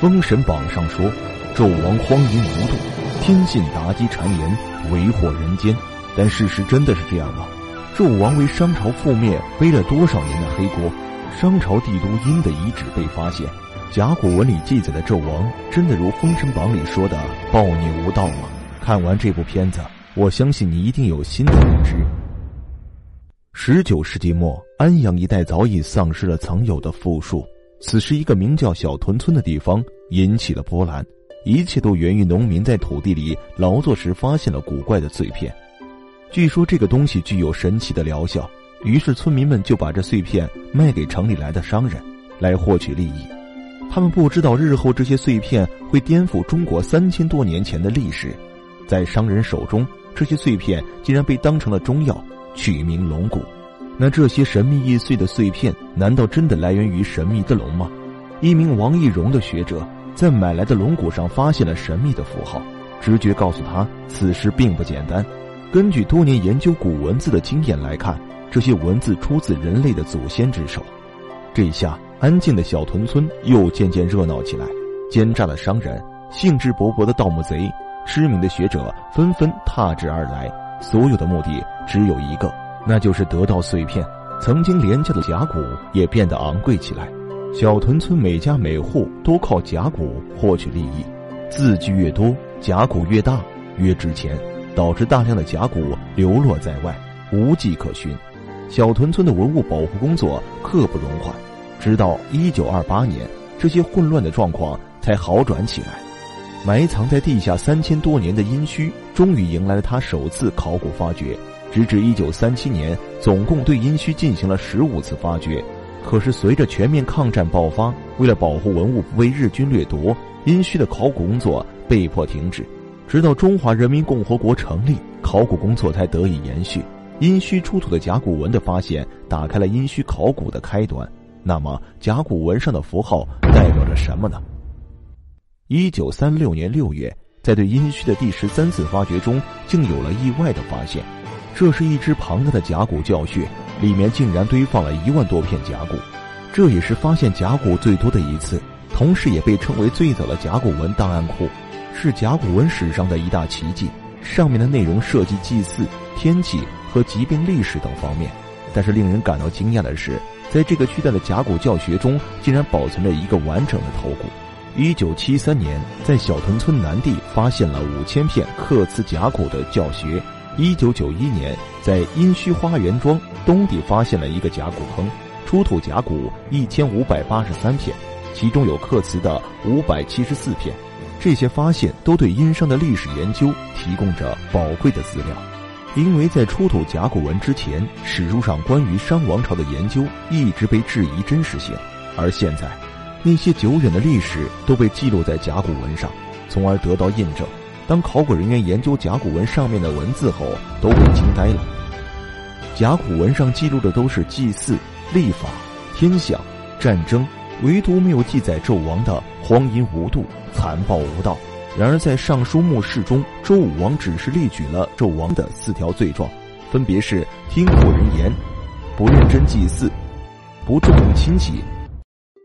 封神榜上说，纣王荒淫无度，天信妲己谗言，为祸人间。但事实真的是这样吗？纣王为商朝覆灭背了多少年的黑锅？商朝帝都殷的遗址被发现，甲骨文里记载的纣王真的如封神榜里说的暴虐无道吗？看完这部片子，我相信你一定有新的认知。十九世纪末，安阳一带早已丧失了曾有的富庶。此时，一个名叫小屯村的地方引起了波澜，一切都源于农民在土地里劳作时发现了古怪的碎片。据说这个东西具有神奇的疗效，于是村民们就把这碎片卖给城里来的商人，来获取利益。他们不知道日后这些碎片会颠覆中国三千多年前的历史，在商人手中，这些碎片竟然被当成了中药。取名龙骨，那这些神秘易碎的碎片，难道真的来源于神秘的龙吗？一名王义荣的学者在买来的龙骨上发现了神秘的符号，直觉告诉他此事并不简单。根据多年研究古文字的经验来看，这些文字出自人类的祖先之手。这下，安静的小屯村又渐渐热闹起来，奸诈的商人、兴致勃勃的盗墓贼、知名的学者纷纷踏至而来。所有的目的只有一个，那就是得到碎片。曾经廉价的甲骨也变得昂贵起来。小屯村每家每户都靠甲骨获取利益，字据越多，甲骨越大，越值钱，导致大量的甲骨流落在外，无迹可寻。小屯村的文物保护工作刻不容缓，直到一九二八年，这些混乱的状况才好转起来。埋藏在地下三千多年的殷墟，终于迎来了他首次考古发掘。直至一九三七年，总共对殷墟进行了十五次发掘。可是，随着全面抗战爆发，为了保护文物不被日军掠夺，殷墟的考古工作被迫停止。直到中华人民共和国成立，考古工作才得以延续。殷墟出土的甲骨文的发现，打开了殷墟考古的开端。那么，甲骨文上的符号代表着什么呢？一九三六年六月，在对殷墟的第十三次发掘中，竟有了意外的发现。这是一只庞大的甲骨教穴，里面竟然堆放了一万多片甲骨。这也是发现甲骨最多的一次，同时也被称为最早的甲骨文档案库，是甲骨文史上的一大奇迹。上面的内容涉及祭祀、天气和疾病历史等方面。但是令人感到惊讶的是，在这个巨大的甲骨教学中，竟然保存着一个完整的头骨。一九七三年，在小屯村南地发现了五千片刻瓷甲骨的教学。一九九一年，在殷墟花园庄东地发现了一个甲骨坑，出土甲骨一千五百八十三片，其中有刻瓷的五百七十四片。这些发现都对殷商的历史研究提供着宝贵的资料。因为在出土甲骨文之前，史书上关于商王朝的研究一直被质疑真实性，而现在。那些久远的历史都被记录在甲骨文上，从而得到印证。当考古人员研究甲骨文上面的文字后，都被惊呆了。甲骨文上记录的都是祭祀、历法、天象、战争，唯独没有记载纣王的荒淫无度、残暴无道。然而，在《尚书墓室》中，周武王只是列举了纣王的四条罪状，分别是听妇人言、不认真祭祀、不重用亲戚。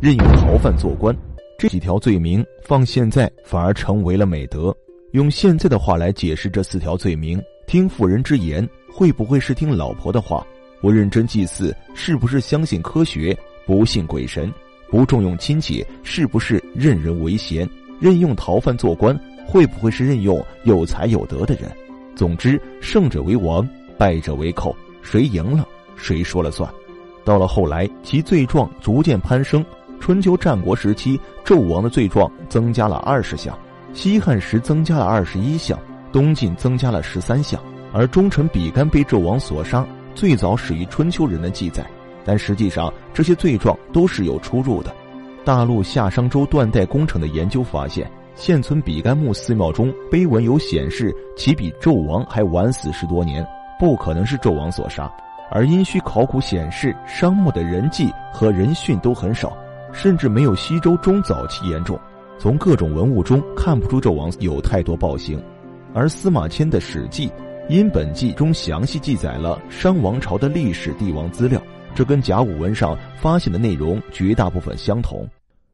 任用逃犯做官，这几条罪名放现在反而成为了美德。用现在的话来解释这四条罪名：听妇人之言，会不会是听老婆的话？不认真祭祀，是不是相信科学，不信鬼神？不重用亲戚，是不是任人唯贤？任用逃犯做官，会不会是任用有才有德的人？总之，胜者为王，败者为寇，谁赢了，谁说了算。到了后来，其罪状逐渐攀升。春秋战国时期，纣王的罪状增加了二十项，西汉时增加了二十一项，东晋增加了十三项。而忠臣比干被纣王所杀，最早始于春秋人的记载，但实际上这些罪状都是有出入的。大陆夏商周断代工程的研究发现，现存比干墓寺庙中碑文有显示其比纣王还晚死十多年，不可能是纣王所杀。而殷墟考古显示，商墓的人迹和人殉都很少。甚至没有西周中早期严重，从各种文物中看不出纣王有太多暴行，而司马迁的《史记·殷本纪》中详细记载了商王朝的历史帝王资料，这跟甲骨文上发现的内容绝大部分相同，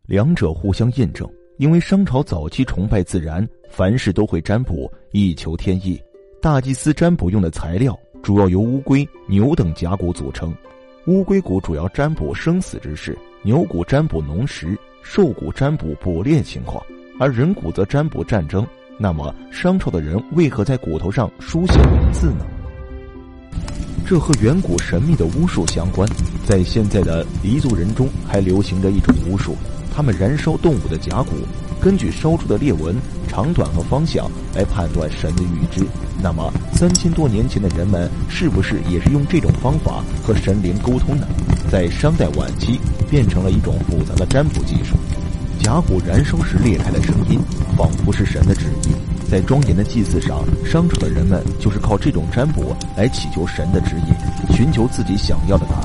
两者互相印证。因为商朝早期崇拜自然，凡事都会占卜，以求天意。大祭司占卜用的材料主要由乌龟、牛等甲骨组成。乌龟骨主要占卜生死之事，牛骨占卜农时，兽骨占卜捕猎情况，而人骨则占卜战争。那么，商朝的人为何在骨头上书写文字呢？这和远古神秘的巫术相关。在现在的黎族人中，还流行着一种巫术，他们燃烧动物的甲骨，根据烧出的裂纹长短和方向来判断神的预知。那么，三千多年前的人们是不是也是用这种方法和神灵沟通呢？在商代晚期，变成了一种复杂的占卜技术。甲骨燃烧时裂开的声音，仿佛是神的旨意。在庄严的祭祀上，商朝的人们就是靠这种占卜来祈求神的指引，寻求自己想要的答案。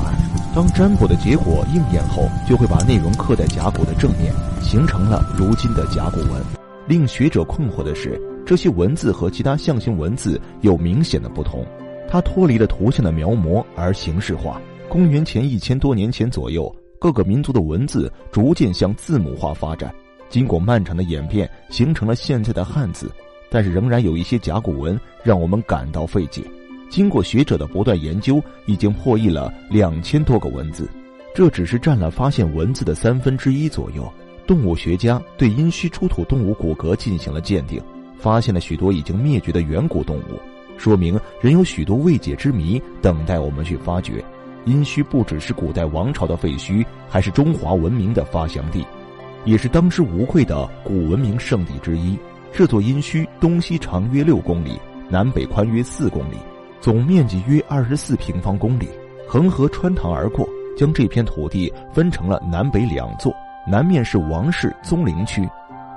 当占卜的结果应验后，就会把内容刻在甲骨的正面，形成了如今的甲骨文。令学者困惑的是，这些文字和其他象形文字有明显的不同，它脱离了图像的描摹而形式化。公元前一千多年前左右，各个民族的文字逐渐向字母化发展，经过漫长的演变，形成了现在的汉字。但是仍然有一些甲骨文让我们感到费解。经过学者的不断研究，已经破译了两千多个文字，这只是占了发现文字的三分之一左右。动物学家对殷墟出土动物骨骼进行了鉴定，发现了许多已经灭绝的远古动物，说明仍有许多未解之谜等待我们去发掘。殷墟不只是古代王朝的废墟，还是中华文明的发祥地，也是当之无愧的古文明圣地之一。这座殷墟东西长约六公里，南北宽约四公里，总面积约二十四平方公里。恒河穿堂而过，将这片土地分成了南北两座。南面是王室宗陵区，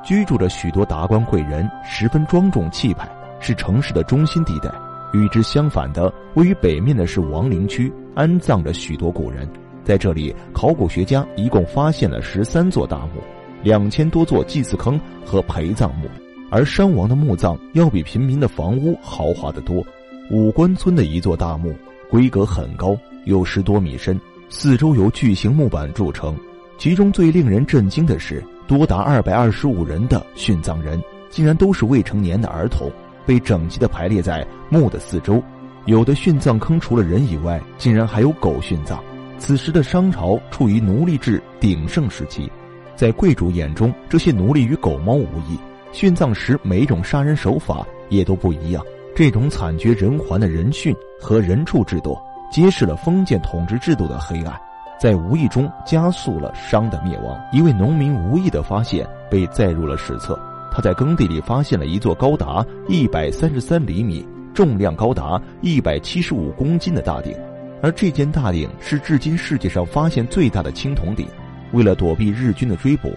居住着许多达官贵人，十分庄重气派，是城市的中心地带。与之相反的，位于北面的是王陵区，安葬着许多古人。在这里，考古学家一共发现了十三座大墓，两千多座祭祀坑和陪葬墓。而商王的墓葬要比平民的房屋豪华得多。五官村的一座大墓，规格很高，有十多米深，四周由巨型木板筑成。其中最令人震惊的是，多达二百二十五人的殉葬人，竟然都是未成年的儿童，被整齐地排列在墓的四周。有的殉葬坑除了人以外，竟然还有狗殉葬。此时的商朝处于奴隶制鼎盛时期，在贵族眼中，这些奴隶与狗猫无异。殉葬时，每一种杀人手法也都不一样。这种惨绝人寰的人殉和人畜制度，揭示了封建统治制度的黑暗，在无意中加速了商的灭亡。一位农民无意的发现被载入了史册，他在耕地里发现了一座高达一百三十三厘米、重量高达一百七十五公斤的大鼎，而这件大鼎是至今世界上发现最大的青铜鼎。为了躲避日军的追捕。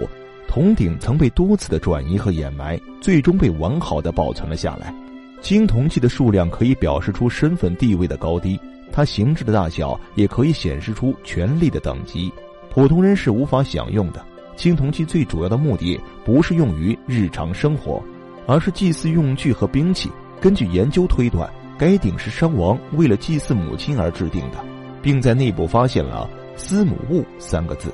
铜鼎曾被多次的转移和掩埋，最终被完好的保存了下来。青铜器的数量可以表示出身份地位的高低，它形制的大小也可以显示出权力的等级。普通人是无法享用的。青铜器最主要的目的不是用于日常生活，而是祭祀用具和兵器。根据研究推断，该鼎是商王为了祭祀母亲而制定的，并在内部发现了“司母戊”三个字。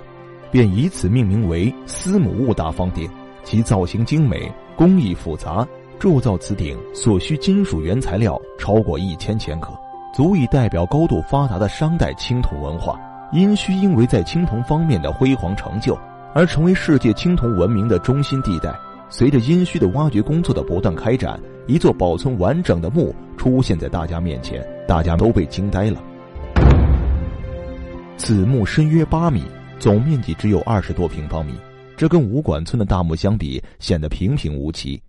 便以此命名为司母戊大方鼎，其造型精美，工艺复杂。铸造此鼎所需金属原材料超过一千千克，足以代表高度发达的商代青铜文化。殷墟因为在青铜方面的辉煌成就，而成为世界青铜文明的中心地带。随着殷墟的挖掘工作的不断开展，一座保存完整的墓出现在大家面前，大家都被惊呆了。此墓深约八米。总面积只有二十多平方米，这跟武馆村的大墓相比，显得平平无奇。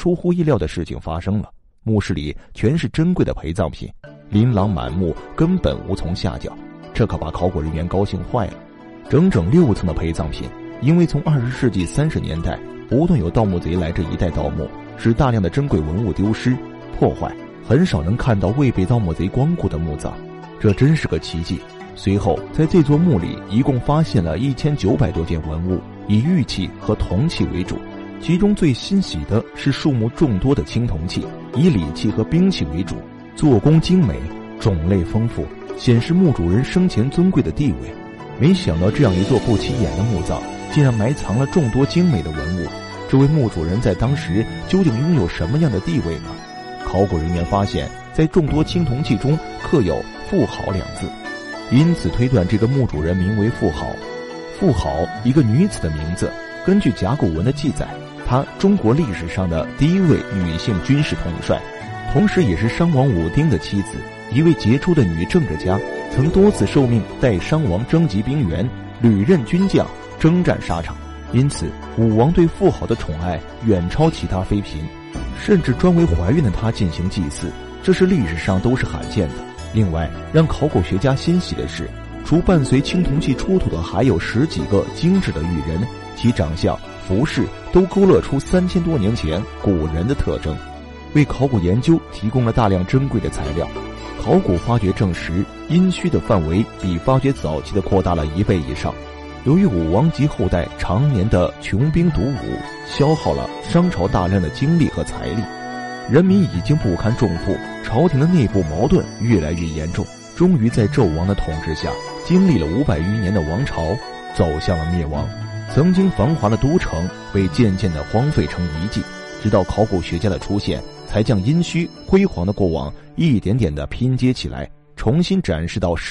出乎意料的事情发生了，墓室里全是珍贵的陪葬品，琳琅满目，根本无从下脚。这可把考古人员高兴坏了。整整六层的陪葬品，因为从二十世纪三十年代不断有盗墓贼来这一带盗墓，使大量的珍贵文物丢失、破坏，很少能看到未被盗墓贼光顾的墓葬，这真是个奇迹。随后，在这座墓里一共发现了一千九百多件文物，以玉器和铜器为主。其中最欣喜的是数目众多的青铜器，以礼器和兵器为主，做工精美，种类丰富，显示墓主人生前尊贵的地位。没想到这样一座不起眼的墓葬，竟然埋藏了众多精美的文物，这位墓主人在当时究竟拥有什么样的地位呢？考古人员发现，在众多青铜器中刻有“妇好”两字，因此推断这个墓主人名为妇好。妇好，一个女子的名字。根据甲骨文的记载，她中国历史上的第一位女性军事统帅，同时也是商王武丁的妻子，一位杰出的女政治家，曾多次受命带商王征集兵员，屡任军将，征战沙场。因此，武王对妇好的宠爱远超其他妃嫔，甚至专为怀孕的她进行祭祀，这是历史上都是罕见的。另外，让考古学家欣喜的是，除伴随青铜器出土的还有十几个精致的玉人，其长相、服饰都勾勒出三千多年前古人的特征，为考古研究提供了大量珍贵的材料。考古发掘证实，殷墟的范围比发掘早期的扩大了一倍以上。由于武王及后代常年的穷兵黩武，消耗了商朝大量的精力和财力，人民已经不堪重负，朝廷的内部矛盾越来越严重。终于在纣王的统治下，经历了五百余年的王朝走向了灭亡，曾经繁华的都城被渐渐的荒废成遗迹。直到考古学家的出现，才将殷墟辉煌的过往一点点的拼接起来，重新展示到世。